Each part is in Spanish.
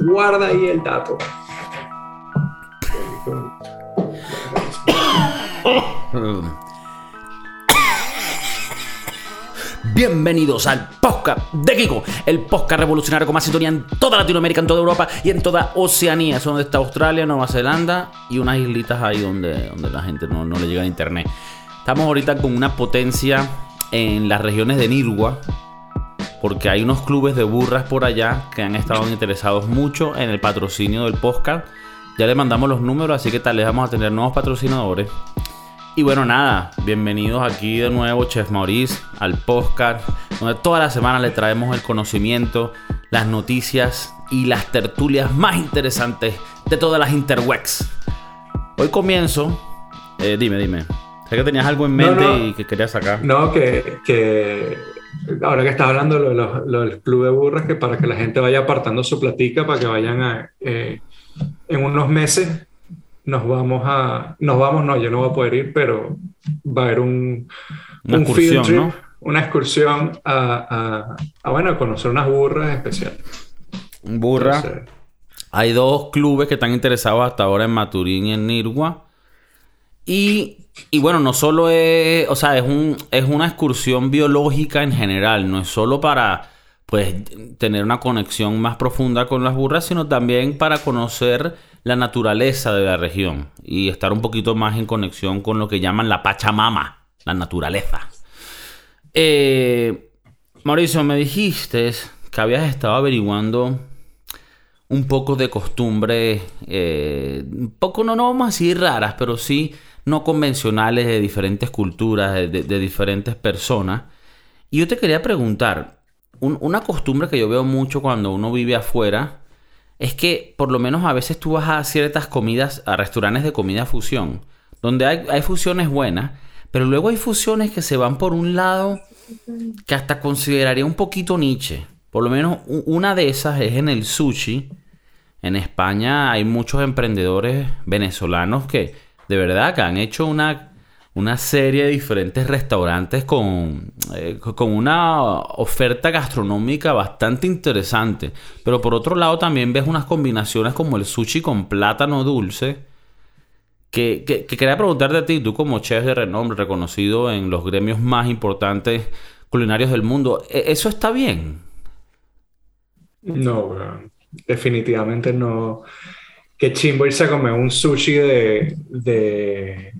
Guarda ahí el dato. Bienvenidos al podcast de Kiko, el podcast revolucionario con más sintonía en toda Latinoamérica, en toda Europa y en toda Oceanía. Son donde está Australia, Nueva Zelanda y unas islitas ahí donde, donde la gente no, no le llega a internet. Estamos ahorita con una potencia en las regiones de Nirgua, porque hay unos clubes de burras por allá que han estado interesados mucho en el patrocinio del podcast. Ya le mandamos los números, así que tal vez vamos a tener nuevos patrocinadores. Y bueno, nada, bienvenidos aquí de nuevo, Chef Maurice, al podcast, donde toda la semana le traemos el conocimiento, las noticias y las tertulias más interesantes de todas las interwex. Hoy comienzo, eh, dime, dime, sé que tenías algo en mente No, no. y que querías sacar. No, que, que ahora que estás hablando de lo, los- lo del club de burras, que para que la gente vaya apartando su platica, para que vayan a, eh, en unos meses nos vamos a, nos vamos, no, yo no voy a poder ir, pero va a haber un, Una un excursión, field trip, ¿no? una excursión a, a, a, bueno, a conocer unas burras especiales. Burra. Entonces, Hay dos clubes que están interesados hasta ahora en Maturín y en Nirgua. Y, y bueno, no solo es, o sea, es, un, es una excursión biológica en general, no es solo para pues tener una conexión más profunda con las burras, sino también para conocer la naturaleza de la región y estar un poquito más en conexión con lo que llaman la Pachamama, la naturaleza. Eh, Mauricio, me dijiste que habías estado averiguando un poco de costumbres, eh, un poco, no, no vamos a decir raras, pero sí no convencionales de diferentes culturas, de, diferentes personas. Y yo te quería preguntar, un- una costumbre que yo veo mucho cuando uno vive afuera es que por lo menos a veces tú vas a ciertas comidas, a restaurantes de comida fusión, donde hay, hay fusiones buenas, pero luego hay fusiones que se van por un lado que hasta consideraría un poquito niche. Por lo menos una de esas es en el sushi. En España hay muchos emprendedores venezolanos que de verdad que han hecho una, una serie de diferentes restaurantes con, eh, con una oferta gastronómica bastante interesante. Pero por otro lado también ves unas combinaciones como el sushi con plátano dulce. Que, que- que quería preguntarte a ti, tú como chef de renombre, reconocido en los gremios más importantes culinarios del mundo, ¿e- ¿eso está bien? no, definitivamente no. Qué chimbo irse a comer un sushi de, de-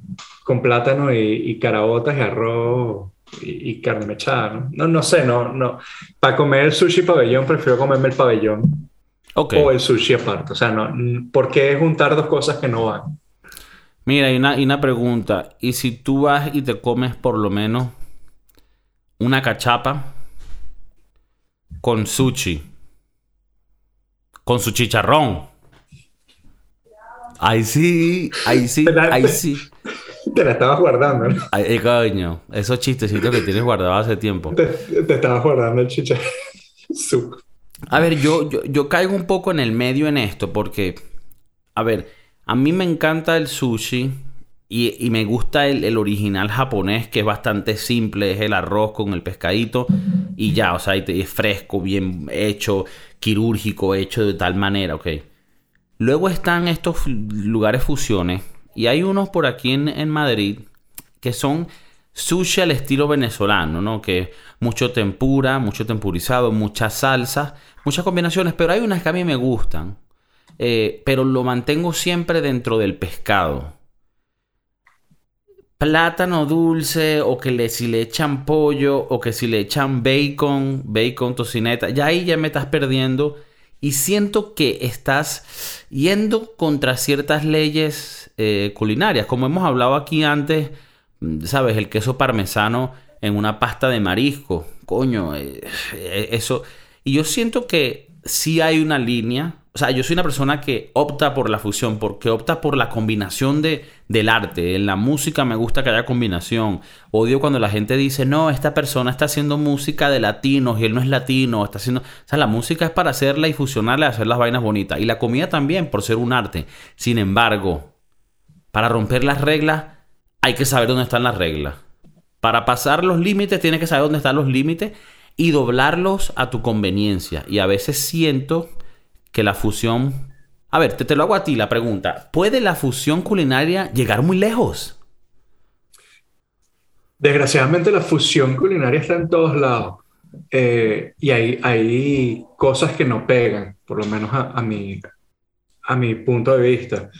con plátano y, y caraotas y arroz y, y carne mechada, ¿no? No, no sé, no, no. Para comer el sushi pabellón prefiero comerme el pabellón o el sushi aparte. O sea, no, ¿por qué juntar dos cosas que no van? Mira, y una, y una pregunta. ¿Y si tú vas y te comes por lo menos una cachapa con sushi? Con su chicharrón. Ahí sí, ahí sí, ahí sí. Te la estabas guardando, ¿no? Ay, eh, coño, esos chistecitos que tienes guardados hace tiempo. Te, te estabas guardando el chicharrón. Su- A ver, yo, yo, yo caigo un poco en el medio en esto porque, a ver, a mí me encanta el sushi y, y me gusta el, el original japonés que es bastante simple, es el arroz con el pescadito y ya, o sea, y es fresco, bien hecho, quirúrgico, hecho de tal manera, ok. Luego están estos lugares fusiones y hay unos por aquí en, en Madrid que son sushi al estilo venezolano, ¿no? Que mucho tempura, mucho tempurizado, muchas salsas, muchas combinaciones, pero hay unas que a mí me gustan, eh, pero lo mantengo siempre dentro del pescado. Plátano dulce, o que le, si le echan pollo, o que si le echan bacon, bacon, tocineta, ya ahí ya me estás perdiendo. Y siento que estás yendo contra ciertas leyes eh, culinarias. Como hemos hablado aquí antes, mm, ¿sabes? El queso parmesano en una pasta de marisco. Coño, eh, eh, eso. Y yo siento que sí hay una línea. O sea, yo soy una persona que opta por la fusión, porque opta por la combinación de, del arte. En la música me gusta que haya combinación. Odio cuando la gente dice, no, esta persona está haciendo música de latinos y él no es latino. Está haciendo... O sea, la música es para hacerla y fusionarla y hacer las vainas bonitas. Y la comida también, por ser un arte. Sin embargo, para romper las reglas, hay que saber dónde están las reglas. Para pasar los límites, tienes que saber dónde están los límites y doblarlos a tu conveniencia. Y a veces siento que la fusión... A ver, te, te lo hago a ti la pregunta. ¿Puede la fusión culinaria llegar muy lejos? Desgraciadamente la fusión culinaria está en todos lados. Eh, y hay, hay cosas que no pegan, por lo menos a, mi, a mi punto de vista.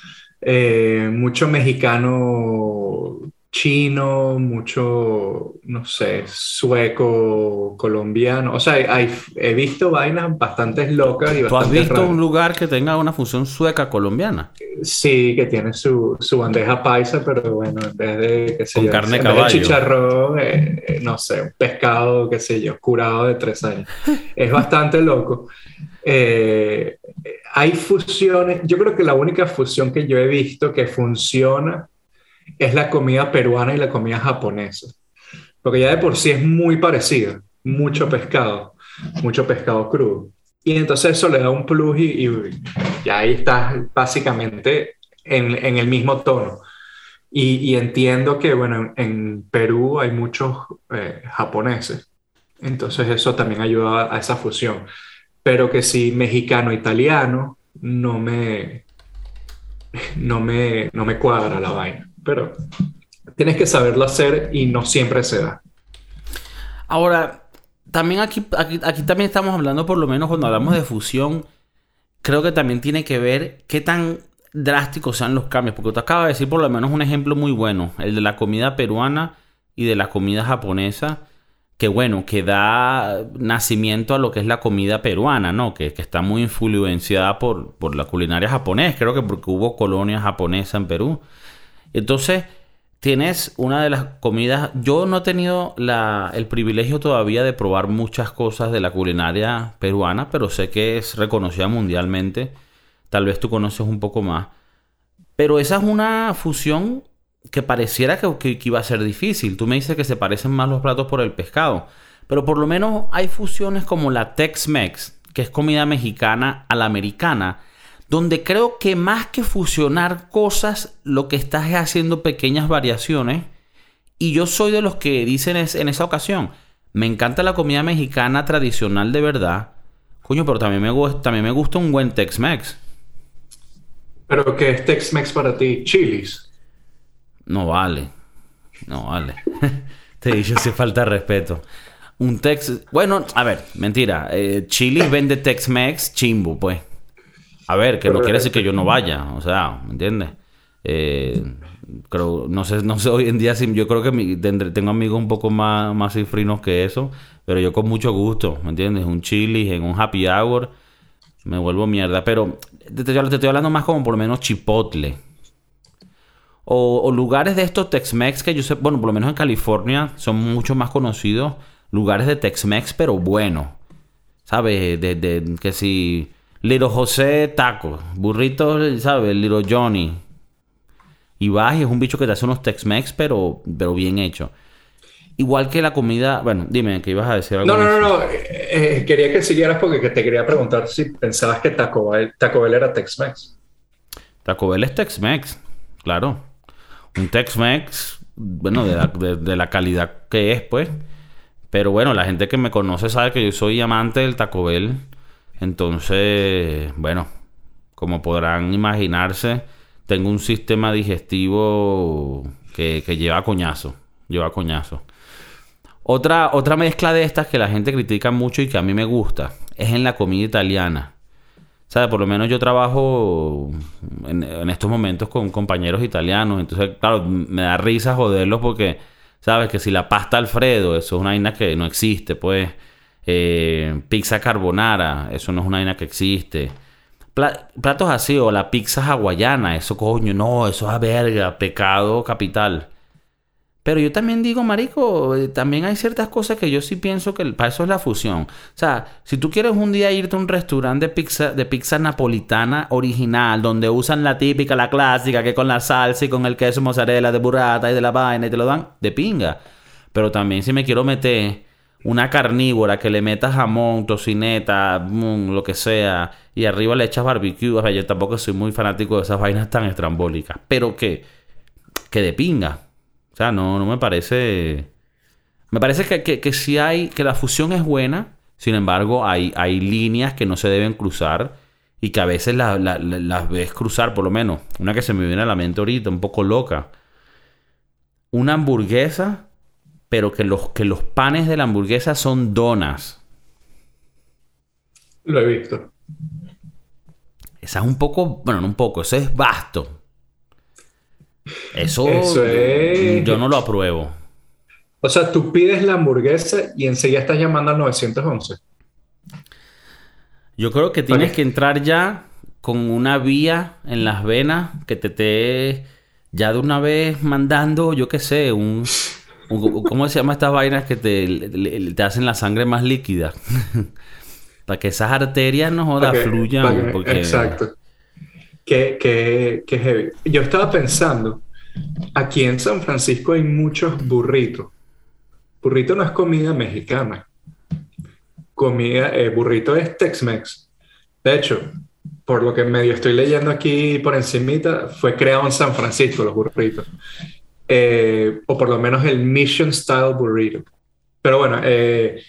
Eh, mucho mexicano chino, mucho, no sé, sueco, colombiano. O sea, hay, he visto vainas bastante locas y ¿Tú has visto un lugar que tenga una fusión sueca-colombiana? Sí, que tiene su, su, bandeja paisa, pero bueno, en vez de, qué sé Con yo, carne en caballo. Vez de chicharrón, eh, eh, no sé, un pescado, qué sé yo, curado de tres años. es bastante loco. Eh, hay fusiones, yo creo que la única fusión que yo he visto que funciona es la comida peruana y la comida japonesa. Porque ya de por sí es muy parecida, mucho pescado, mucho pescado crudo. Y entonces eso le da un plus y, y ahí estás básicamente en, en el mismo tono. Y, entiendo que, bueno, en, en Perú hay muchos eh, japoneses. Entonces eso también ayuda a, esa fusión. Pero que si mexicano-italiano, no me, no, me, no me cuadra la vaina pero tienes que saberlo hacer y no siempre se da. Ahora, también aquí, aquí, también estamos hablando, por lo menos cuando hablamos de fusión, creo que también tiene que ver qué tan drásticos sean los cambios, porque tú acabas de decir por lo menos un ejemplo muy bueno, el de la comida peruana y de la comida japonesa, que bueno, que da nacimiento a lo que es la comida peruana, ¿no? Que, que está muy influenciada por, por la culinaria japonesa, creo que porque hubo colonia japonesa en Perú. Entonces, tienes una de las comidas. Yo no he tenido el privilegio todavía de probar muchas cosas de la culinaria peruana, pero sé que es reconocida mundialmente. Tal vez tú conoces un poco más. Pero esa es una fusión que pareciera que, que, que iba a ser difícil. Tú me dices que se parecen más los platos por el pescado. Pero por lo menos hay fusiones como la Tex-Mex, que es comida mexicana a la americana donde creo que más que fusionar cosas, lo que estás es haciendo pequeñas variaciones. Y yo soy de los que dicen es, en esa ocasión, me encanta la comida mexicana tradicional de verdad. Coño, pero también me, gusta, también me gusta un buen Tex-Mex. ¿Pero qué es Tex-Mex para ti? ¿Chilis? No vale. No vale. Te he dicho si falta respeto. Un Tex... Bueno, a ver, mentira. Eh, Chili vende Tex-Mex chimbo, pues. A ver, que no quiere decir que yo no vaya, o sea, ¿me entiendes? Eh, creo, no sé, no sé hoy en día si yo creo que mi, tengo amigos un poco más, más cifrinos que eso, pero yo con mucho gusto, ¿me entiendes? Un chili en un happy hour, me vuelvo mierda, pero te, te, te estoy hablando más como por lo menos chipotle. O, o lugares de estos Tex-Mex que yo sé, bueno, por lo menos en California son mucho más conocidos, lugares de Tex-Mex, pero bueno, ¿sabes? De, de, que si... Little José Taco, burrito, ¿sabes? Little Johnny. Y vas y es un bicho que te hace unos Tex-Mex, pero, pero bien hecho. Igual que la comida. Bueno, dime, ¿qué ibas a decir? No, no, no, no. Eh, eh, quería que siguieras porque te quería preguntar si pensabas que Taco Bell, Taco Bell era Tex-Mex. Taco Bell es Tex-Mex, claro. Un Tex-Mex, bueno, de la, de, de la calidad que es, pues. Pero bueno, la gente que me conoce sabe que yo soy amante del Taco Bell. Entonces, bueno, como podrán imaginarse, tengo un sistema digestivo que, que lleva coñazo. Lleva coñazo. Otra, otra mezcla de estas que la gente critica mucho y que a mí me gusta es en la comida italiana. ¿Sabes? Por lo menos yo trabajo en, en, estos momentos con compañeros italianos. Entonces, claro, me da risa joderlos porque, ¿sabes? Que si la pasta Alfredo, eso es una vaina que no existe, pues. Eh, pizza carbonara, eso no es una vaina que existe. Pla platos así, o la pizza hawaiana, eso coño, no, eso es a verga, pecado capital. Pero yo también digo, marico, eh, también hay ciertas cosas que yo sí pienso que para eso es la fusión. O sea, si tú quieres un día irte a un restaurante de pizza, de pizza napolitana original, donde usan la típica, la clásica, que con la salsa y con el queso mozzarella de burrata y de la vaina y te lo dan, de pinga. Pero también si me quiero meter una carnívora que le metas jamón, tocineta, mmm, lo que sea, y arriba le echas barbecue. O sea, yo tampoco soy muy fanático de esas vainas tan estrambólicas, pero que, que de pinga. O sea, no, no me parece. Me parece que, que, hay, que la fusión es buena, sin embargo, hay, hay líneas que no se deben cruzar y que a veces la- la- la- las ves cruzar, por lo menos. Una que se me viene a la mente ahorita, un poco loca. Una hamburguesa, pero que los, que los panes de la hamburguesa son donas. Lo he visto. Esa es un poco, bueno, no un poco, eso es vasto. Eso, Eso es- yo no lo apruebo. O sea, tú pides la hamburguesa y enseguida estás llamando al 911. Yo creo que tienes que entrar ya con una vía en las venas que te esté ya de una vez mandando, yo qué sé, un- ¿cómo se llama estas vainas que te, te hacen la sangre más líquida? Para que esas arterias no jodas Pa' que- fluyan. que- porque- Exacto. Que, que, que heavy. Yo estaba pensando, aquí en San Francisco hay muchos burritos. Burrito no es comida mexicana. Comida, eh, burrito es Tex-Mex. De hecho, por lo que medio estoy leyendo aquí por encimita, fue creado en San Francisco los burritos. Eh, o por lo menos el Mission Style Burrito. Pero bueno, eh,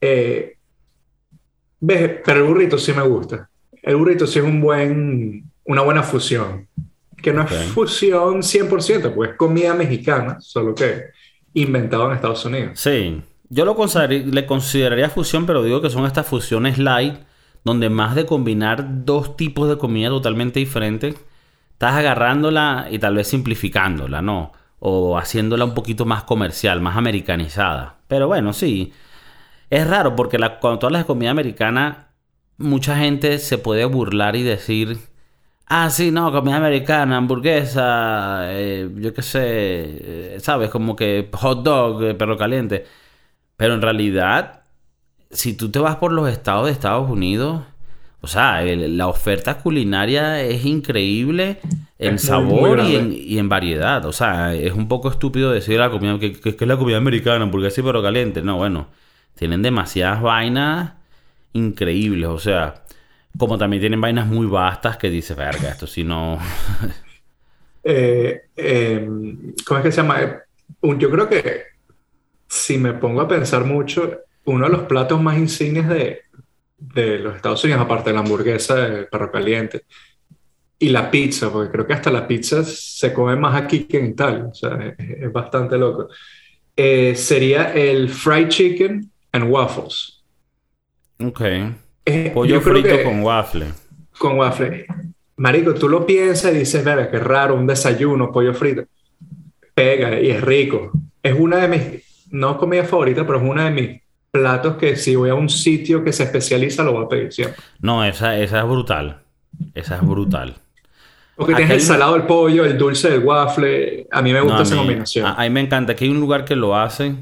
eh, pero el burrito sí me gusta. El burrito sí es un buen, una buena fusión. Que no es fusión 100%, pues es comida mexicana, solo que inventado en Estados Unidos. Sí, yo lo consider- le consideraría fusión, pero digo que son estas fusiones light, donde más de combinar dos tipos de comida totalmente diferentes, estás agarrándola y tal vez simplificándola, ¿no? O haciéndola un poquito más comercial, más americanizada. Pero bueno, sí. Es raro porque cuando tú hablas de comida americana, mucha gente se puede burlar y decir, ah, sí, no, comida americana, hamburguesa, eh, yo qué sé, eh, ¿sabes? Como que hot dog, eh, perro caliente. Pero en realidad, si tú te vas por los estados de Estados Unidos, o sea, el- la oferta culinaria es increíble en Es sabor y en, y en variedad. O sea, es un poco estúpido decir la comida, que, que- que es la comida americana, hamburguesa y perro caliente. No, bueno, tienen demasiadas vainas increíbles. O sea, como también tienen vainas muy vastas que dices, verga, esto si no... Eh, eh, ¿cómo es que se llama? Yo creo que si me pongo a pensar mucho, uno de los platos más insignes de, de los Estados Unidos, aparte de la hamburguesa, el perro caliente, y la pizza, porque creo que hasta la pizza se come más aquí que en Italia, o sea, es, es bastante loco. Eh, sería el fried chicken and waffles. ok. Eh, Pollo frito que- con waffle. con waffle. Marico, tú lo piensas y dices, verga, qué raro, un desayuno, pollo frito. Pega y es rico. Es una de mis, no comida favorita, pero es uno de mis platos que si voy a un sitio que se especializa, lo voy a pedir siempre. No, esa, esa es brutal. Esa es brutal. Porque tienes el salado del pollo, el dulce del waffle. A mí me gusta No, esa combinación. A, a mí me encanta. Aquí hay un lugar que lo hace.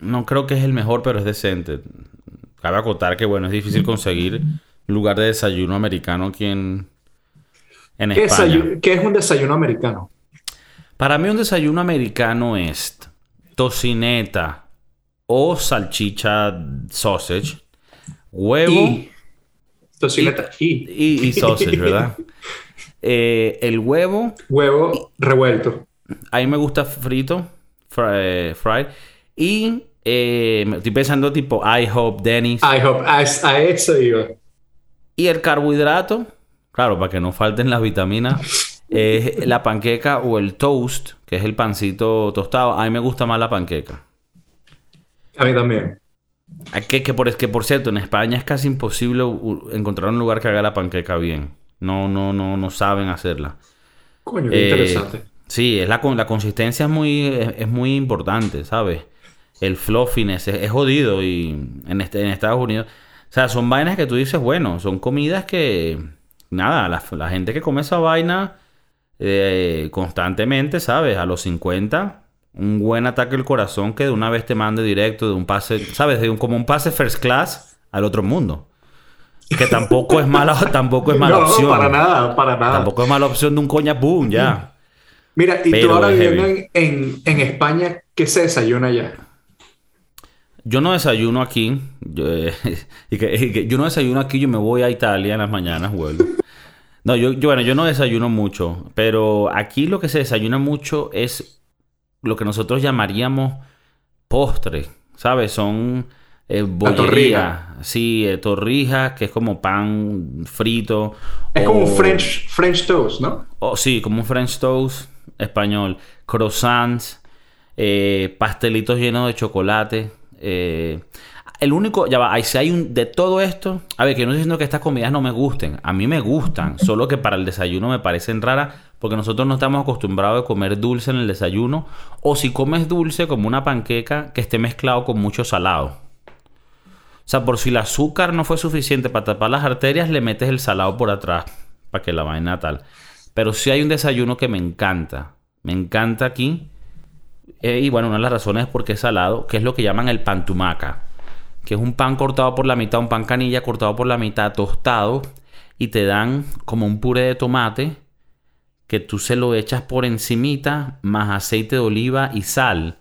No creo que es el mejor, pero es decente. Cabe acotar que, bueno, es difícil conseguir lugar de desayuno americano aquí en, en ¿Qué, España. qué es un desayuno americano? Para mí un desayuno americano es tocineta o salchicha sausage, huevo Y tocineta y, y, y sausage, ¿verdad? Eh, el huevo, huevo revuelto. a mí me gusta frito, fry- fried. Y eh, estoy pensando tipo IHOP, Denny's. I hope, a, a eso iba. Y el carbohidrato, claro, para que no falten las vitaminas, es la panqueca o el toast, que es el pancito tostado. A mí me gusta más la panqueca. A mí también. Ah, Que, que, por, es que por cierto, en España es casi imposible encontrar un lugar que haga la panqueca bien. No, no, no, no saben hacerla. Coño, qué Eh, interesante. Sí, es la, con- la consistencia es muy, es, es muy importante, ¿sabes? El fluffiness es, es jodido y en, este, en Estados Unidos. O sea, son vainas que tú dices, bueno, son comidas que, nada, la, la gente que come esa vaina eh, constantemente, ¿sabes? A los 50, un buen ataque al corazón que de una vez te mande directo de un pase, ¿sabes? De un, como un pase first class al otro mundo. Que tampoco es mala, tampoco es mala no, opción. para nada, para nada. Tampoco es mala opción de un coña boom, ya. Mira, y Pero tú ahora viviendo en, en, en España, ¿qué se desayuna allá? Yo no desayuno aquí. Yo, eh, y que- y que yo no desayuno aquí, yo me voy a Italia en las mañanas, vuelvo. No, yo, yo, bueno, yo no desayuno mucho, pero aquí lo que se desayuna mucho es lo que nosotros llamaríamos postre, ¿sabes? Son Eh. Sí, eh, torrijas, que es como pan frito. Es como un French, French toast, ¿no? o sí, como un French toast español. Croissants, eh, pastelitos llenos de chocolate. eh, el único, ya va, si hay un, de todo esto, a ver, que no estoy diciendo que estas comidas no me gusten, a mí me gustan, solo que para el desayuno me parecen raras, porque nosotros no estamos acostumbrados a comer dulce en el desayuno, o si comes dulce como una panqueca que esté mezclado con mucho salado. O sea, por si el azúcar no fue suficiente para tapar las arterias, le metes el salado por atrás para que la vaina tal. Pero sí hay un desayuno que me encanta. Me encanta aquí. Eh, y bueno, una de las razones es porque es salado, que es lo que llaman el pan tumaca. Que es un pan cortado por la mitad, un pan canilla cortado por la mitad, tostado. Y te dan como un puré de tomate que tú se lo echas por encimita, más aceite de oliva y sal.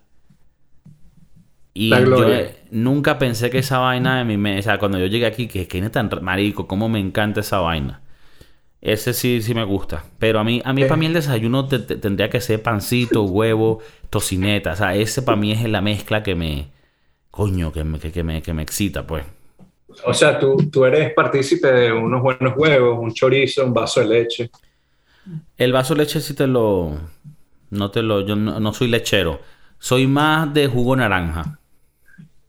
Y yo nunca pensé que esa vaina de mi mesa, o sea, cuando yo llegué aquí, que que es tan marico, cómo me encanta esa vaina. Ese sí, sí me gusta. Pero a mí, a mí Eh. para mí el desayuno te- te- tendría que ser pancito, huevo, tocineta. O sea, ese para mí es la mezcla que me... Coño, que me, que, que me, que me excita, pues. O sea, tú, tú eres partícipe de unos buenos huevos, un chorizo, un vaso de leche. El vaso de leche sí te lo... No te lo... Yo no, no soy lechero. Soy más de jugo naranja.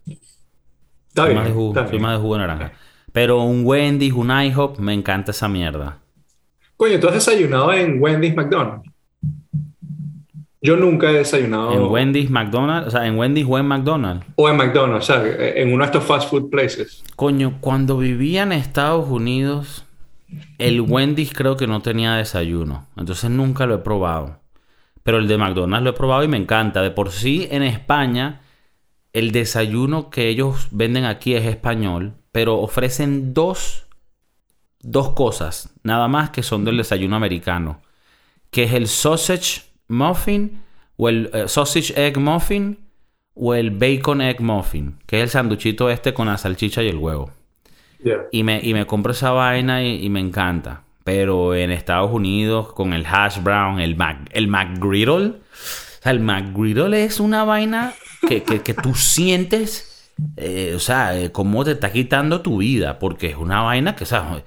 Está Soy bien. más de jugo, está soy bien. más de jugo naranja. Pero un Wendy's, un IHOP, me encanta esa mierda. Coño, ¿tú has desayunado en Wendy's McDonald's? Yo nunca he desayunado. En Wendy's, McDonald's, o sea, en Wendy's o en McDonald's. O en McDonald's, o sea, en uno de estos fast food places. Coño, cuando vivía en Estados Unidos, el Wendy's creo que no tenía desayuno. Entonces nunca lo he probado. Pero el de McDonald's lo he probado y me encanta. De por sí, en España, el desayuno que ellos venden aquí es español. Pero ofrecen dos, dos cosas, nada más que son del desayuno americano. Que es el sausage muffin o el eh, sausage egg muffin o el bacon egg muffin, que es el sanduchito este con la salchicha y el huevo. Yeah. Y me, y me compro esa vaina y, y me encanta. Pero en Estados Unidos, con el hash brown, el, Mac, el McGriddle. O sea, el McGriddle es una vaina que, que, que tú sientes. eh, o sea, eh, cómo te está quitando tu vida. Porque es una vaina que, o sea,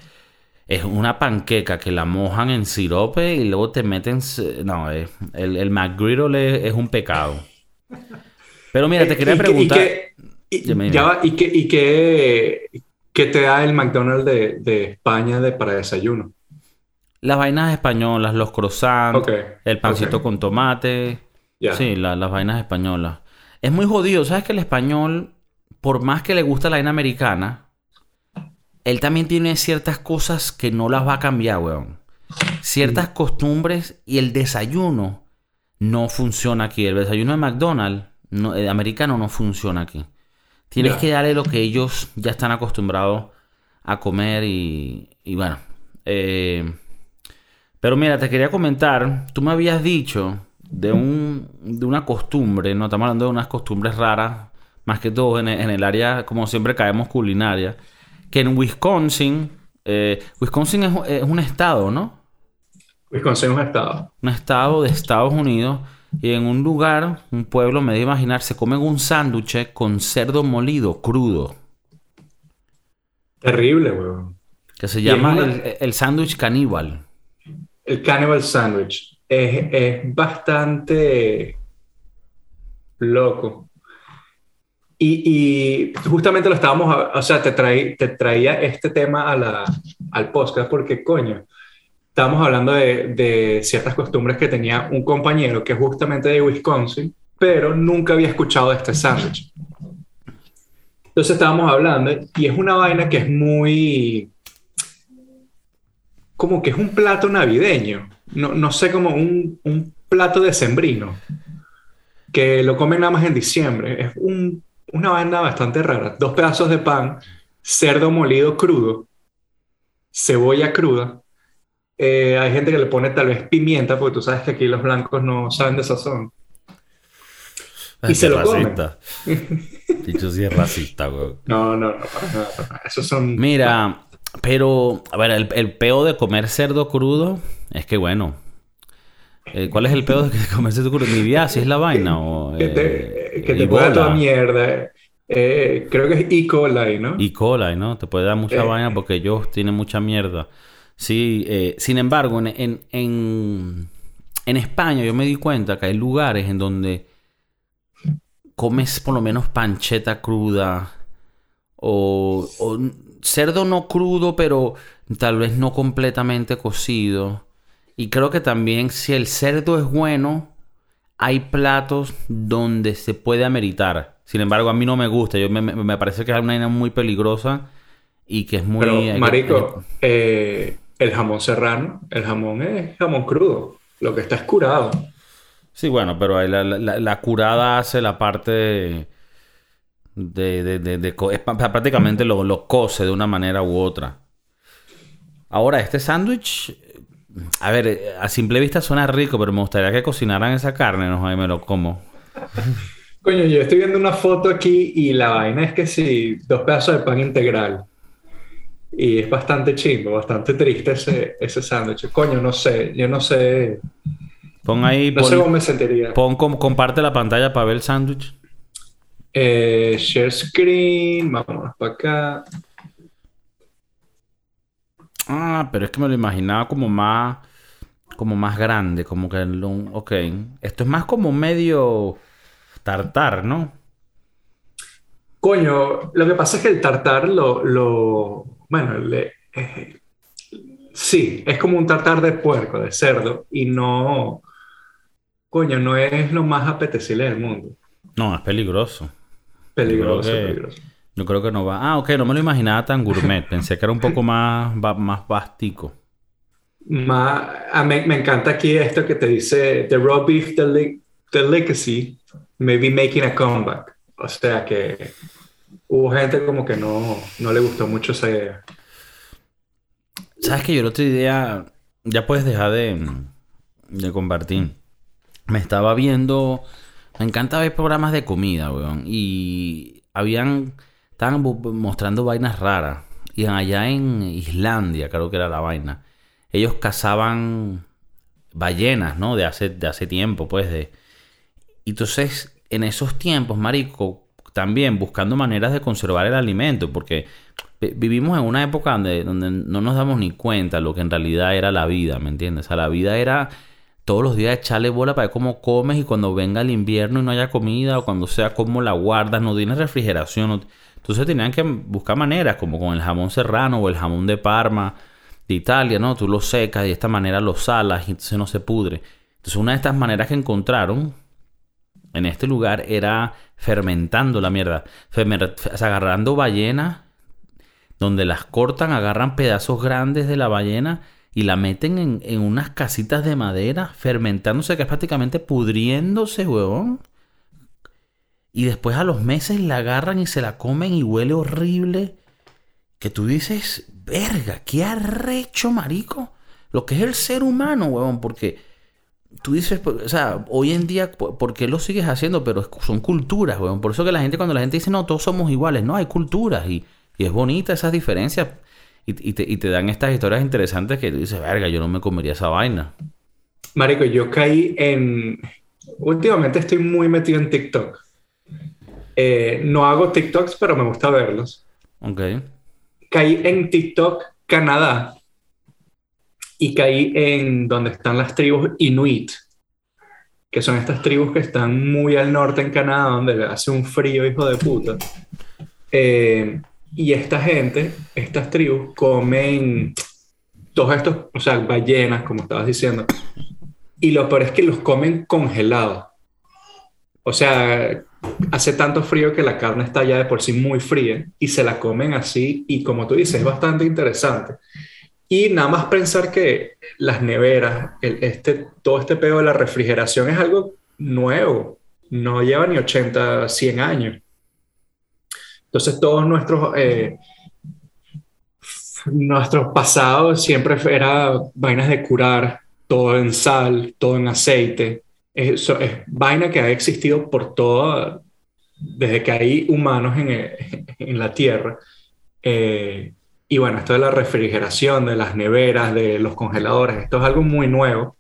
es una panqueca que la mojan en sirope y luego te meten. No, eh, el, el McGriddle es, es un pecado. Pero mira, te quería ¿Y qué- preguntar. ¿Y, qué, y- Dime, dime. ya va, ¿y qué, y qué- qué te da el McDonald's de, de España de, para desayuno? Las vainas españolas, los croissants, el pancito con tomate. Sí, la- las vainas españolas. Es muy jodido. ¿Sabes que el español, por más que le gusta la vaina americana, él también tiene ciertas cosas que no las va a cambiar, weón. Ciertas costumbres y el desayuno no funciona aquí. El desayuno de McDonald's, no, el americano, no funciona aquí. Tienes que darle lo que ellos ya están acostumbrados a comer y, y bueno. eh, pero mira, te quería comentar, tú me habías dicho de, un, de una costumbre, no estamos hablando de unas costumbres raras, más que todo en, el- en el área, como siempre caemos culinaria, que en Wisconsin, eh, Wisconsin es, es un estado, ¿no? Wisconsin es un estado. Un estado de Estados Unidos y en un lugar, un pueblo, me debe imaginar, se comen un sándwich con cerdo molido, crudo, Terrible, weón. que se llama una- el, el sándwich caníbal. El Cannibal Sandwich es, es bastante loco. Y, y justamente lo estábamos, o sea, te, traí- te traía este tema a la, al podcast porque, coño, estábamos hablando de, ciertas costumbres que tenía un compañero que es justamente de Wisconsin, pero nunca había escuchado de este sándwich. Entonces estábamos hablando y es una vaina que es muy, como que es un plato navideño. No, no sé, como un, un plato decembrino. Que lo comen nada más en diciembre. Es un- una vaina bastante rara. Dos pedazos de pan, cerdo molido crudo, cebolla cruda. Eh, hay gente que le pone tal vez pimienta, porque tú sabes que aquí los blancos no saben de sazón. Y se lo comen. racista. Dicho sí es racista, weón. No, no, no, para nada, para nada. Esos son. Mira, pero, a ver, el, el peo de comer cerdo crudo es que, bueno. eh, ¿Cuál es el peo de comer cerdo crudo? Ni idea si es la vaina o. que eh, te, que te ponga toda mierda. Eh, creo que es E. coli, ¿no? E. coli, ¿no? Te puede dar mucha Eh. vaina porque ellos tienen mucha mierda. Sí, eh, sin embargo, en, en, en, en España yo me di cuenta que hay lugares en donde comes por lo menos pancheta cruda o, o cerdo no crudo, pero tal vez no completamente cocido. Y creo que también si el cerdo es bueno, hay platos donde se puede ameritar. Sin embargo, a mí no me gusta. Yo me, me- parece que es una vaina muy peligrosa y que es muy... Pero, hay que- marico, eh, el jamón serrano, el jamón es jamón crudo. Lo que está es curado. Sí, bueno, pero ahí la, la- la curada hace la parte de... de, de- de- de co- es pa- prácticamente lo, lo cose de una manera u otra. Ahora, este sándwich... A ver, a simple vista suena rico, pero me gustaría que cocinaran esa carne, no Ahí me lo como. Coño, yo estoy viendo una foto aquí y la vaina es que sí, dos pedazos de pan integral. Y es bastante chimbo, bastante triste ese, ese sándwich. Coño, no sé, yo no sé, Pon ahí, no pon, sé cómo me sentiría. pon com- comparte la pantalla para ver el sándwich. Eh, share screen, vámonos para acá. Ah, pero es que me lo imaginaba como más, como más grande, como que, lo- ok, esto es más como medio tartar, ¿no? Coño, lo que pasa es que el tartar lo, lo bueno, le- eh, sí, es como un tartar de puerco, de cerdo, y no, coño, no es lo más apetecible del mundo. No, es peligroso. Peligroso, Yo creo que- peligroso. Yo creo que no va. Ah, ok, no me lo imaginaba tan gourmet. Pensé que era un poco más, más vastico. Ma- a mí- me encanta aquí esto que te dice The raw beef deli- delicacy may be making a comeback. O sea que hubo gente como que no, no le gustó mucho esa idea. ¿Sabes que yo el otro día ya puedes dejar de, de compartir? Me estaba viendo. Me encanta ver programas de comida, weón. Y habían. Estaban mostrando vainas raras. Y allá en Islandia, creo que era la vaina. Ellos cazaban ballenas, ¿no? De hace, de hace tiempo, pues. De... Y entonces, en esos tiempos, marico, también buscando maneras de conservar el alimento, porque vi- vivimos en una época donde, no nos damos ni cuenta lo que en realidad era la vida, ¿me entiendes? O sea, la vida era todos los días echarle bola para ver cómo comes y cuando venga el invierno y no haya comida o cuando sea cómo la guardas, no tienes refrigeración. Entonces tenían que buscar maneras, como con el jamón serrano o el jamón de Parma de Italia, ¿no? Tú lo secas y de esta manera lo salas y entonces no se pudre. Entonces una de estas maneras que encontraron en este lugar era fermentando la mierda. Agarrando ballenas, donde las cortan, agarran pedazos grandes de la ballena y la meten en, en unas casitas de madera, fermentándose, que es prácticamente pudriéndose, huevón. Y después a los meses la agarran y se la comen y huele horrible. Que tú dices, verga, qué arrecho, marico. Lo que es el ser humano, huevón, porque tú dices, pues, o sea, hoy en día, ¿por qué lo sigues haciendo? Pero son culturas, weón. Por eso que la gente, cuando la gente dice, no, todos somos iguales, no, hay culturas y, y es bonita esas diferencias. Y, y te, y te dan estas historias interesantes que tú dices, verga, yo no me comería esa vaina. Marico, yo caí en... Últimamente estoy muy metido en TikTok. Eh, no hago TikToks, pero me gusta verlos. Ok. Caí en TikTok Canadá y caí en donde están las tribus Inuit, que son estas tribus que están muy al norte en Canadá, donde hace un frío, hijo de puta. Eh, y esta gente, estas tribus, comen todos estos, o sea, ballenas, como estabas diciendo. Y lo peor es que los comen congelados. O sea, hace tanto frío que la carne está ya de por sí muy fría y se la comen así. Y como tú dices, es bastante interesante. Y nada más pensar que las neveras, este, todo este pedo de la refrigeración es algo nuevo. No lleva ni 80, 100 años. Entonces todos nuestros, eh, nuestros pasados siempre era vainas de curar, todo en sal, todo en aceite. Eso es vaina que ha existido por toda, desde que hay humanos en, en la Tierra. Eh, y bueno, esto de la refrigeración, de las neveras, de los congeladores, esto es algo muy nuevo.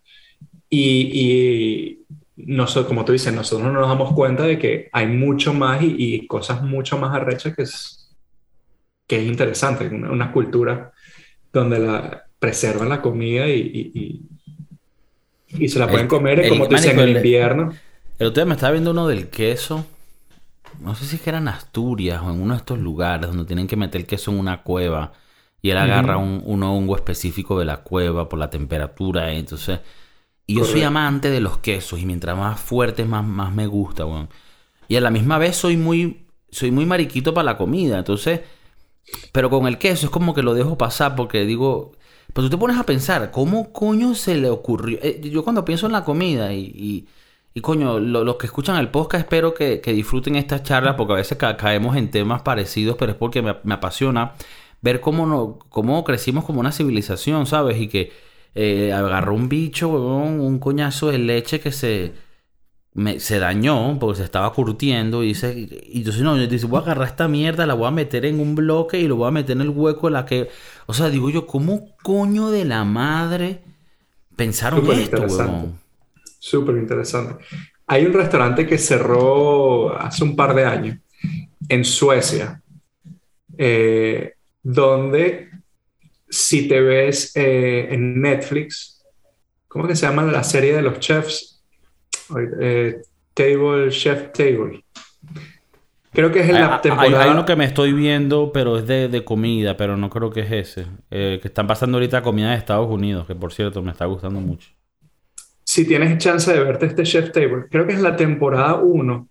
Y, y nosotros, como tú dices, nosotros no nos damos cuenta de que hay mucho más y, cosas mucho más arrechas que es, que es interesante, una, cultura donde la, preservan la comida y, y, se la pueden comer, como tú dices, en el, invierno. El otro día me estaba viendo uno del queso. No sé si es que era en Asturias o en uno de estos lugares donde tienen que meter el queso en una cueva y él agarra un, hongo específico de la cueva por la temperatura. Entonces, y yo soy amante de los quesos y mientras más fuertes, más, más me gusta, Y a la misma vez soy muy, soy muy mariquito para la comida. Entonces, pero con el queso es como que lo dejo pasar porque digo, pues tú te pones a pensar, ¿cómo coño se le ocurrió? Eh, yo cuando pienso en la comida y, y, coño, los que escuchan el podcast espero que, disfruten esta charla porque a veces caemos en temas parecidos, pero es porque me, apasiona ver cómo, no, cómo crecimos como una civilización, ¿sabes? Y que eh, agarró un bicho, un coñazo de leche que se se dañó porque se estaba curtiendo y dice, y entonces no, yo dice, voy a agarrar esta mierda, la voy a meter en un bloque y lo voy a meter en el hueco en la que, o sea, digo yo, ¿cómo coño de la madre pensaron esto, weón? Súper interesante. Hay un restaurante que cerró hace un par de años en Suecia, eh, donde si te ves eh, en Netflix, ¿cómo que se llama la serie de los chefs? Eh, table, Chef Table. Creo que es en la temporada. Hay, uno que me estoy viendo, pero es de, comida, pero no creo que es ese. Eh, que están pasando ahorita comida de Estados Unidos, que por cierto me está gustando mucho. Si tienes chance de verte este Chef Table, creo que es la temporada 1,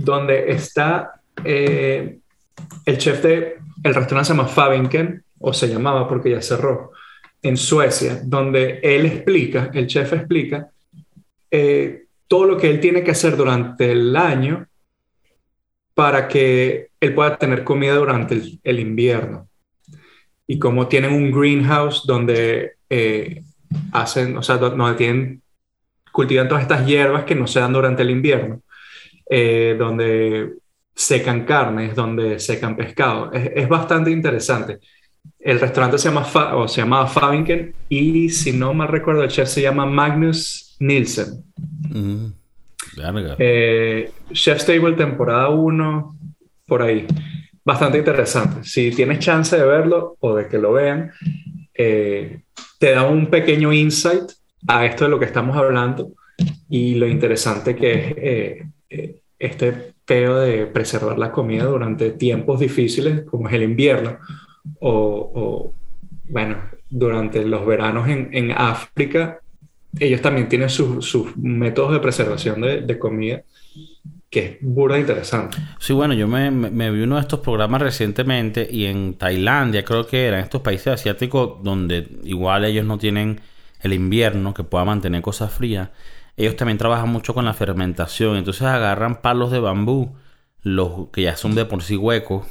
donde está eh, el chef de. El restaurante se llama Fabinken, o se llamaba porque ya cerró, en Suecia, donde él explica, el chef explica todo lo que él tiene que hacer durante el año para que él pueda tener comida durante el, invierno. Y como tienen un greenhouse donde eh, hacen, o sea, donde tienen, cultivan todas estas hierbas que no se dan durante el invierno, eh, donde secan carnes, donde secan pescado. Es, bastante interesante. El restaurante se llama, o se llamaba Fabinken y si no mal recuerdo, el chef se llama Magnus Nielsen. Eh, Chef's Table temporada 1, por ahí. Bastante interesante. Si tienes chance de verlo o de que lo vean, eh, te da un pequeño insight a esto de lo que estamos hablando y lo interesante que es eh, este peo de preservar la comida durante tiempos difíciles como es el invierno o, bueno, durante los veranos en, en África ellos también tienen sus métodos de preservación de, comida que es burda interesante. Sí, bueno, yo me, vi uno de estos programas recientemente y en Tailandia creo que eran estos países asiáticos donde igual ellos no tienen el invierno que pueda mantener cosas frías. Ellos también trabajan mucho con la fermentación, entonces agarran palos de bambú, los que ya son de por sí huecos,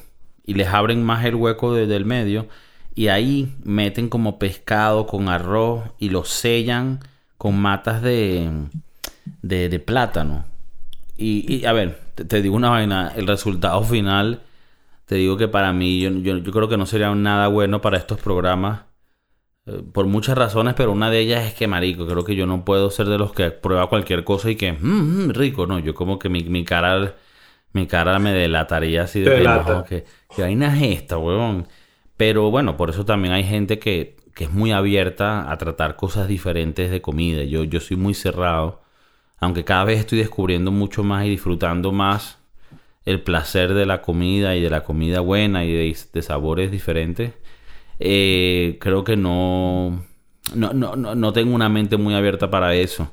y les abren más el hueco desde el medio, y ahí meten como pescado con arroz y lo sellan con matas de, de, plátano. Y, a ver, te, digo una vaina, el resultado final, te digo que para mí, yo, yo, creo que no sería nada bueno para estos programas. Por muchas razones, pero una de ellas es que, marico, creo que yo no puedo ser de los que prueba cualquier cosa y que, mmm, rico, no, yo como que mi, mi cara, mi cara me delataría así de que, que vaina es esta, huevón. Pero bueno, por eso también hay gente que que es muy abierta a tratar cosas diferentes de comida. Yo, yo soy muy cerrado, aunque cada vez estoy descubriendo mucho más y disfrutando más el placer de la comida y de la comida buena y de, sabores diferentes. Eh, creo que no no, no, no, tengo una mente muy abierta para eso.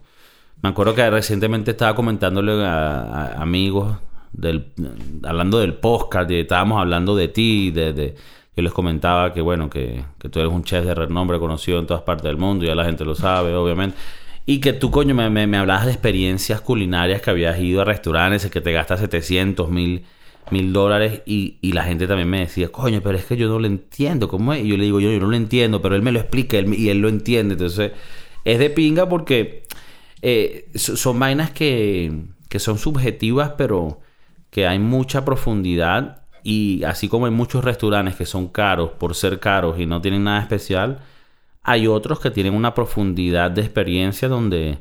Me acuerdo que recientemente estaba comentándole a, amigos del, hablando del podcast, y estábamos hablando de ti, de, yo les comentaba que, bueno, que, que, tú eres un chef de renombre conocido en todas partes del mundo, ya la gente lo sabe, obviamente. Y que tú, coño, me, me, hablabas de experiencias culinarias que habías ido a restaurantes, que te gastas 700 mil mil dólares y, y, la gente también me decía, coño, pero es que yo no lo entiendo, ¿cómo es? Y yo le digo, yo, yo no lo entiendo, pero él me lo explica y él lo entiende. Entonces, es de pinga porque eh, son vainas que, que son subjetivas, pero que hay mucha profundidad y así como hay muchos restaurantes que son caros por ser caros y no tienen nada especial, hay otros que tienen una profundidad de experiencia donde,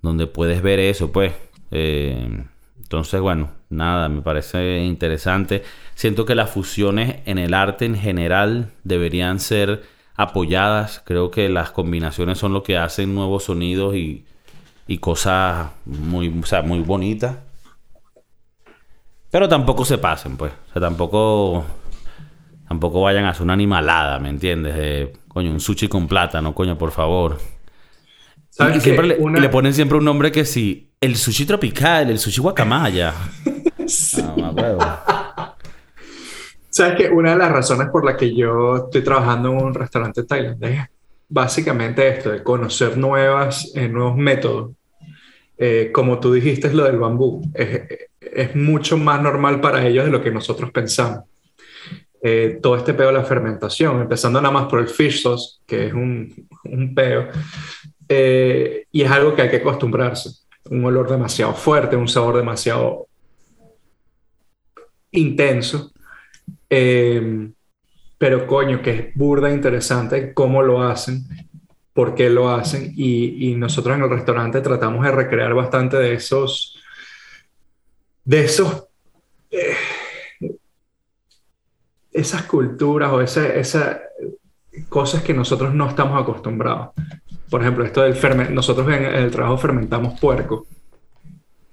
donde puedes ver eso, pues. Eh, entonces, bueno, nada, me parece interesante. Siento que las fusiones en el arte en general deberían ser apoyadas. Creo que las combinaciones son lo que hacen nuevos sonidos y, y cosas muy, o sea, muy bonitas. Pero tampoco se pasen, pues. O sea, tampoco. Tampoco vayan a hacer una animalada, ¿me entiendes? De, coño, un sushi con plátano, coño, por favor. Y, siempre le, le, ponen siempre un nombre que sí. El sushi tropical, el sushi guacamaya. sí. Ah, ¿Sabes que Una de las razones por las que yo estoy trabajando en un restaurante tailandés básicamente esto, de conocer nuevas, eh, nuevos métodos. Eh, como tú dijiste, es lo del bambú. Es, es, mucho más normal para ellos de lo que nosotros pensamos. Eh, todo este peo de la fermentación, empezando nada más por el fish sauce, que es un, un peo, y es algo que hay que acostumbrarse. Un olor demasiado fuerte, un sabor demasiado intenso. Eh, pero coño, que es burda interesante cómo lo hacen, por qué lo hacen, y, nosotros en el restaurante tratamos de recrear bastante de esos, de esos, eh, esas culturas o esas cosas que nosotros no estamos acostumbrados. Por ejemplo, esto del ferment, nosotros en el trabajo fermentamos puerco,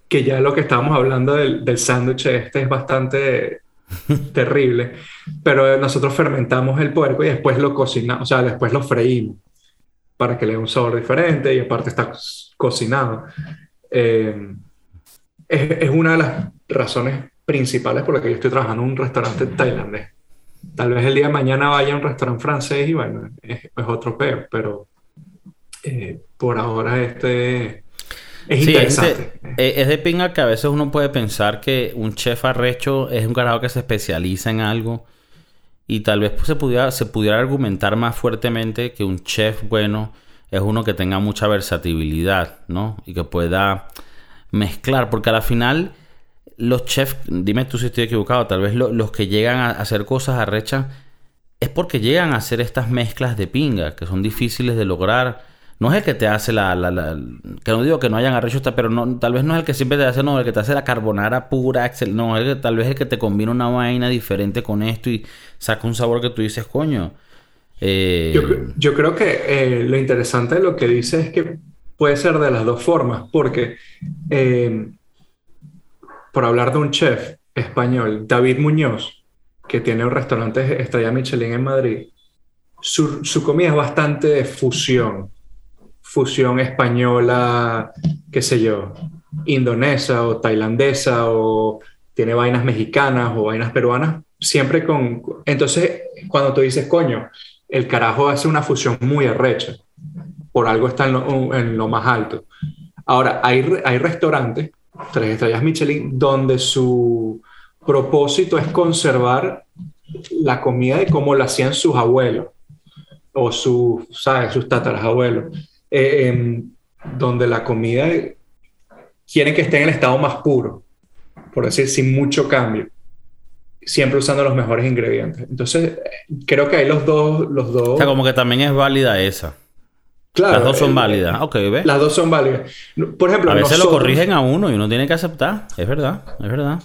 que ya lo que estábamos hablando del, del sándwich este es bastante terrible. Pero nosotros fermentamos el puerco y después lo cocinamos, o sea, después lo freímos para que le dé un sabor diferente y aparte está cocinado. Eh, es, es, una de las razones principales por las que yo estoy trabajando en un restaurante tailandés. Tal vez el día de mañana vaya a un restaurante francés y bueno, es, es otro peo, pero eh, por ahora este es interesante. Eh, es de, pinga que a veces uno puede pensar que un chef arrecho es un carajo que se especializa en algo. Y tal vez se, pudiera, se pudiera argumentar más fuertemente que un chef bueno es uno que tenga mucha versatilidad, ¿no? Y que pueda mezclar. Porque al final, los chefs, dime tú si estoy equivocado, tal vez los que llegan a hacer cosas arrechas es porque llegan a hacer estas mezclas de pinga, que son difíciles de lograr no es el que te hace la, que no digo que no hayan arrechos, pero no, tal vez no es el que siempre te hace, no, el que te hace la carbonara pura, excel, no, es el tal vez el que te combina una vaina diferente con esto y saca un sabor que tú dices, coño. Eh, yo, creo que eh, lo interesante de lo que dice es que puede ser de las dos formas, porque eh, por hablar de un chef español, David Muñoz, que tiene un restaurante Estrella Michelin en Madrid, su, su comida es bastante de fusión fusión española, qué sé yo, indonesa o tailandesa o tiene vainas mexicanas o vainas peruanas, siempre con... Entonces, cuando tú dices, coño, el carajo hace una fusión muy arrecha, por algo está en lo, más alto. Ahora, hay, hay restaurantes, tres estrellas Michelin, donde su propósito es conservar la comida de cómo la hacían sus abuelos o sus, ¿sabes? sus tatarabuelos. Eh, em, donde la comida quieren que esté en el estado más puro, por decir, sin mucho cambio, siempre usando los mejores ingredientes. Entonces, creo que hay los dos, los dos. O sea, como que también es válida esa. Claro. Las dos son eh, válidas. Ok, ¿ves? Las dos son válidas. Por ejemplo, a veces lo corrigen a uno y uno tiene que aceptar. Es verdad, es verdad.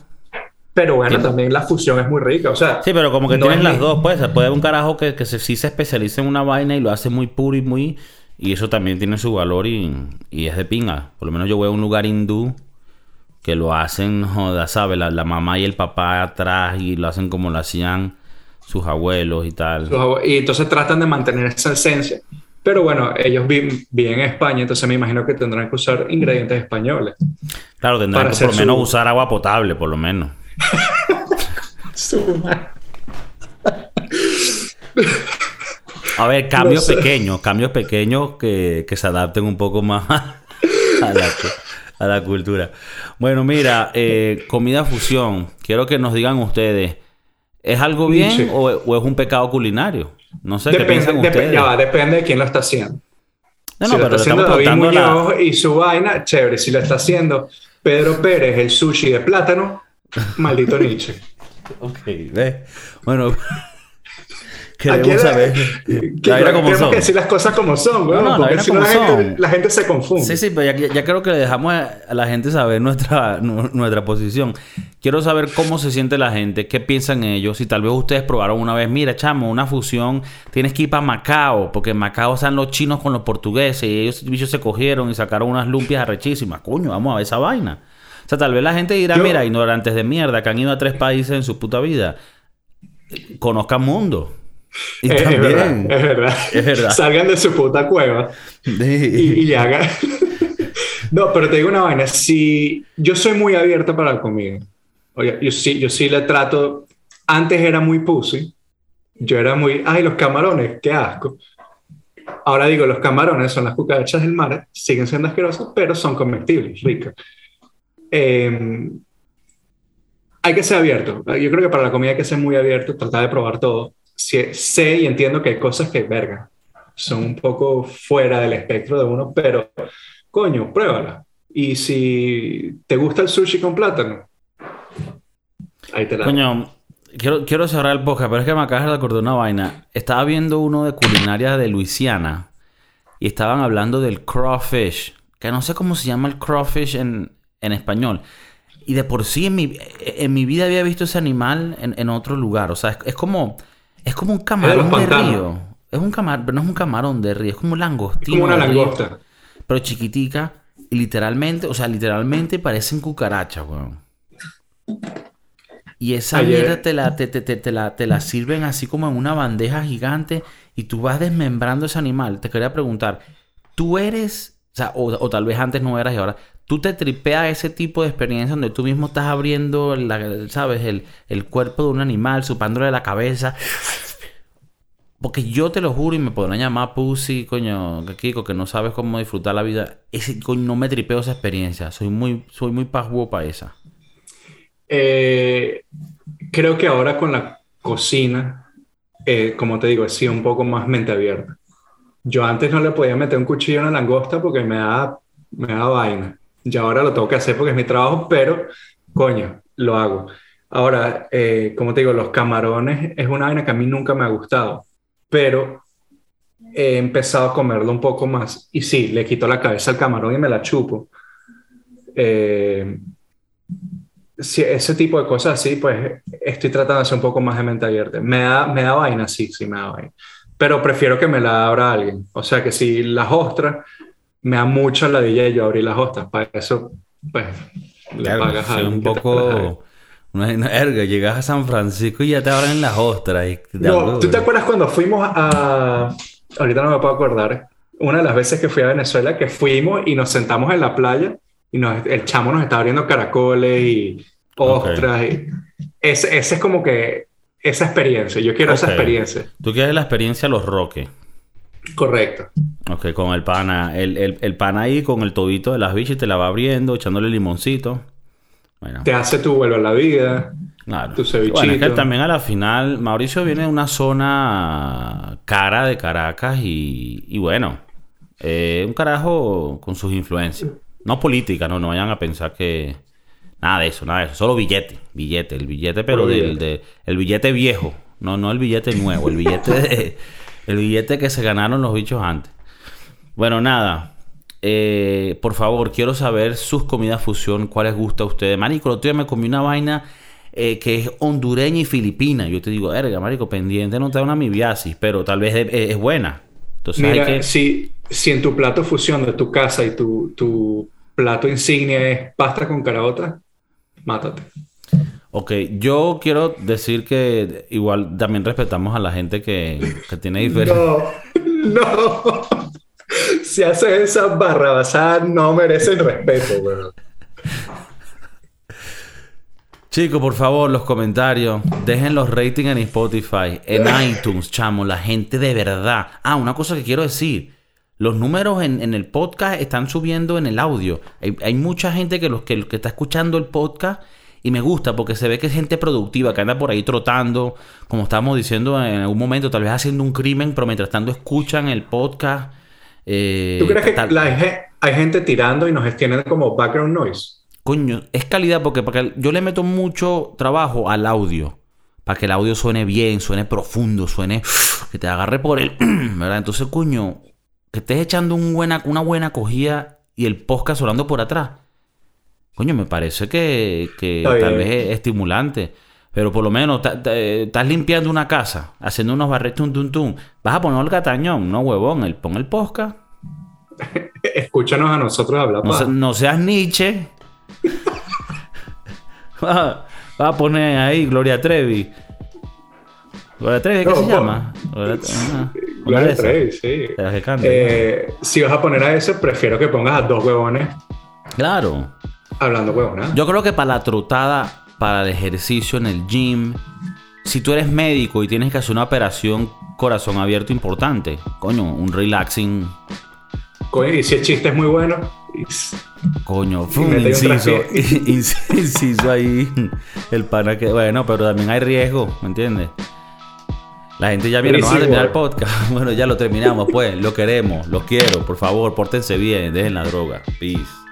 Pero bueno, también la fusión es muy rica, o sea... Sí, pero como que tienes las dos, pues. Puede haber un carajo que, que sí se especializa en una vaina y lo hace muy puro y muy... Y eso también tiene su valor y, es de pinga. Por lo menos yo voy a un lugar hindú que lo hacen, joda, ¿sabes? La, mamá y el papá atrás y lo hacen como lo hacían sus abuelos y tal. Y entonces tratan de mantener esa esencia. Pero bueno, ellos viven, en España, entonces me imagino que tendrán que usar ingredientes españoles. Claro, tendrán que por lo menos usar agua potable, por lo menos. A ver, cambios pequeños, cambios pequeños que, se adapten un poco más a la, cultura. Bueno, mira, eh, comida fusión. Quiero que nos digan ustedes, ¿es algo bien o, es un pecado culinario? No sé qué piensan ustedes. Ya depende de quién lo está haciendo. No, si lo está haciendo David Muñoz y su vaina, chévere. Si lo está haciendo Pedro Pérez, el sushi de plátano, maldito Nietzsche. ok, ve. Bueno... queremos saber la como son. que decir las cosas como son, güey. No, no, porque si no la gente, la gente, se confunde. Sí, sí, pero ya, ya, creo que le dejamos a la gente saber nuestra, nuestra posición. Quiero saber cómo se siente la gente, qué piensan ellos. Si tal vez ustedes probaron una vez, mira, chamo, una fusión, tienes que ir para Macao, porque en Macao están los chinos con los portugueses y ellos bichos se cogieron y sacaron unas lumpias arrechísimas. Coño, vamos a ver esa vaina. O sea, tal vez la gente dirá, mira, ignorantes de mierda, que han ido a tres países en su puta vida. Conozcan mundo. Y es, también, verdad, es, verdad, Salgan de su puta cueva y, hagan. no, pero te digo una vaina. Si yo soy muy abierto para la comida. Oye, yo sí, yo sí le trato. Antes era muy pussy. Yo era muy. Ay, los camarones, qué asco. Ahora digo, los camarones son las cucarachas del mar, siguen siendo asquerosos, pero son comestibles, ricas. Eh, hay que ser abierto. Yo creo que para la comida hay que ser muy abierto, tratar de probar todo. Sé y entiendo que hay cosas que, verga, son un poco fuera del espectro de uno, pero, coño, pruébala. Y si te gusta el sushi con plátano, ahí te la Coño, quiero, quiero cerrar el podcast, pero es que me acabas de acordar una vaina. Estaba viendo uno de culinaria de Luisiana y estaban hablando del crawfish, que no sé cómo se llama el crawfish en, en español. Y de por sí en mi, en mi vida había visto ese animal en, en otro lugar. O sea, es, como es como un camarón de, río. Es un camarón, pero no es un camarón de río, es como un langostino. como una langosta. pero chiquitica. Y literalmente, o sea, literalmente parecen cucarachas, weón. Y esa mierda te la, te, te, te, la, te la sirven así como en una bandeja gigante y tú vas desmembrando ese animal. Te quería preguntar, ¿tú eres, o sea, o, o tal vez antes no eras y ahora, tú te tripeas ese tipo de experiencia donde tú mismo estás abriendo, la, ¿sabes? El, cuerpo de un animal, supándole la cabeza. Porque yo te lo juro y me podrán llamar pussy, coño, Kiko, que no sabes cómo disfrutar la vida. Ese coño no me tripeo esa experiencia. Soy muy, soy muy para esa. Eh, creo que ahora con la cocina, eh, como te digo, he sido un poco más mente abierta. Yo antes no le podía meter un cuchillo en la langosta porque me da, me da vaina. Ya ahora lo tengo que hacer porque es mi trabajo, pero coño, lo hago. Ahora, eh, como te digo, los camarones es una vaina que a mí nunca me ha gustado, pero he empezado a comerlo un poco más. Y sí, le quito la cabeza al camarón y me la chupo. Eh, si ese tipo de cosas así, pues estoy tratando de ser un poco más de mente abierta. Me da, me da vaina, sí, sí me da vaina. Pero prefiero que me la abra alguien. O sea que si las ostras me da mucho la de yo abrir las hostas. Para eso, pues, le pagas a un poco... Una, erga, llegas a San Francisco y ya te abren las ostras. no, ¿tú te acuerdas cuando fuimos a... Ahorita no me puedo acordar. Una de las veces que fui a Venezuela, que fuimos y nos sentamos en la playa y nos, el chamo nos estaba abriendo caracoles y ostras. Y ese, ese, es como que esa experiencia. Yo quiero esa experiencia. Tú quieres la experiencia Los Roques. Correcto. Ok, con el pana. El, el, el pana ahí con el tobito de las bichas te la va abriendo, echándole limoncito. Bueno. Te hace tu vuelo a la vida. Claro. Tu cevichito. Bueno, es que también a la final, Mauricio viene de una zona cara de Caracas y, y bueno, eh, un carajo con sus influencias. No política, no, no vayan a pensar que... Nada de eso, nada de eso. Solo billete, billete, el billete, pero del de, el billete viejo. No, no el billete nuevo, el billete de... El billete que se ganaron los bichos antes. Bueno, nada. Eh, por favor, quiero saber sus comidas fusión, cuáles gusta a ustedes. Marico, el otro día me comí una vaina eh, que es hondureña y filipina. Yo te digo, erga, marico, pendiente, no te da una mibiasis, pero tal vez es, buena. Entonces Mira, que... si, si en tu plato fusión de tu casa y tu, tu plato insignia es pasta con caraota, mátate. Ok, yo quiero decir que igual también respetamos a la gente que, tiene diferentes... No, no. Si haces esas barrabasadas no merecen respeto, weón. Chicos, por favor, los comentarios. Dejen los ratings en Spotify, en iTunes, chamo. La gente de verdad. Ah, una cosa que quiero decir. Los números en, el podcast están subiendo en el audio. Hay, mucha gente que, los, que, que está escuchando el podcast y me gusta porque se ve que es gente productiva, que anda por ahí trotando, como estábamos diciendo en algún momento, tal vez haciendo un crimen, pero mientras tanto escuchan el podcast. Eh, ¿Tú crees que hay gente tirando y nos tienen como background noise? Coño, es calidad porque, porque yo le meto mucho trabajo al audio. para que el audio suene bien, suene profundo, suene que te agarre por el, ¿verdad? Entonces, coño, que estés echando un buena, una buena cogida y el podcast sonando por atrás. Coño, me parece que, que tal vez es estimulante. Pero por lo menos estás limpiando una casa, haciendo unos barretos, tum, tum, Vas a poner el catañón, no huevón, el, pon el podcast. Escúchanos a nosotros hablar. No, no seas Nietzsche. Va a poner ahí Gloria Trevi. Gloria Trevi, ¿qué se llama? Gloria, Trevi, sí. Eh, si vas a poner a ese, prefiero que pongas a dos huevones. Claro. Hablando huevones. Yo creo que para la trotada, para el ejercicio en el gym, si tú eres médico y tienes que hacer una operación corazón abierto importante, coño, un relaxing. Coño, y si el chiste es muy bueno, Coño, fue un inciso, inciso ahí. El pana que. Bueno, pero también hay riesgo, ¿me entiendes? La gente ya viene, no va a terminar el podcast. Bueno, ya lo terminamos, pues. Lo queremos, lo quiero. Por favor, pórtense bien, dejen la droga. Peace.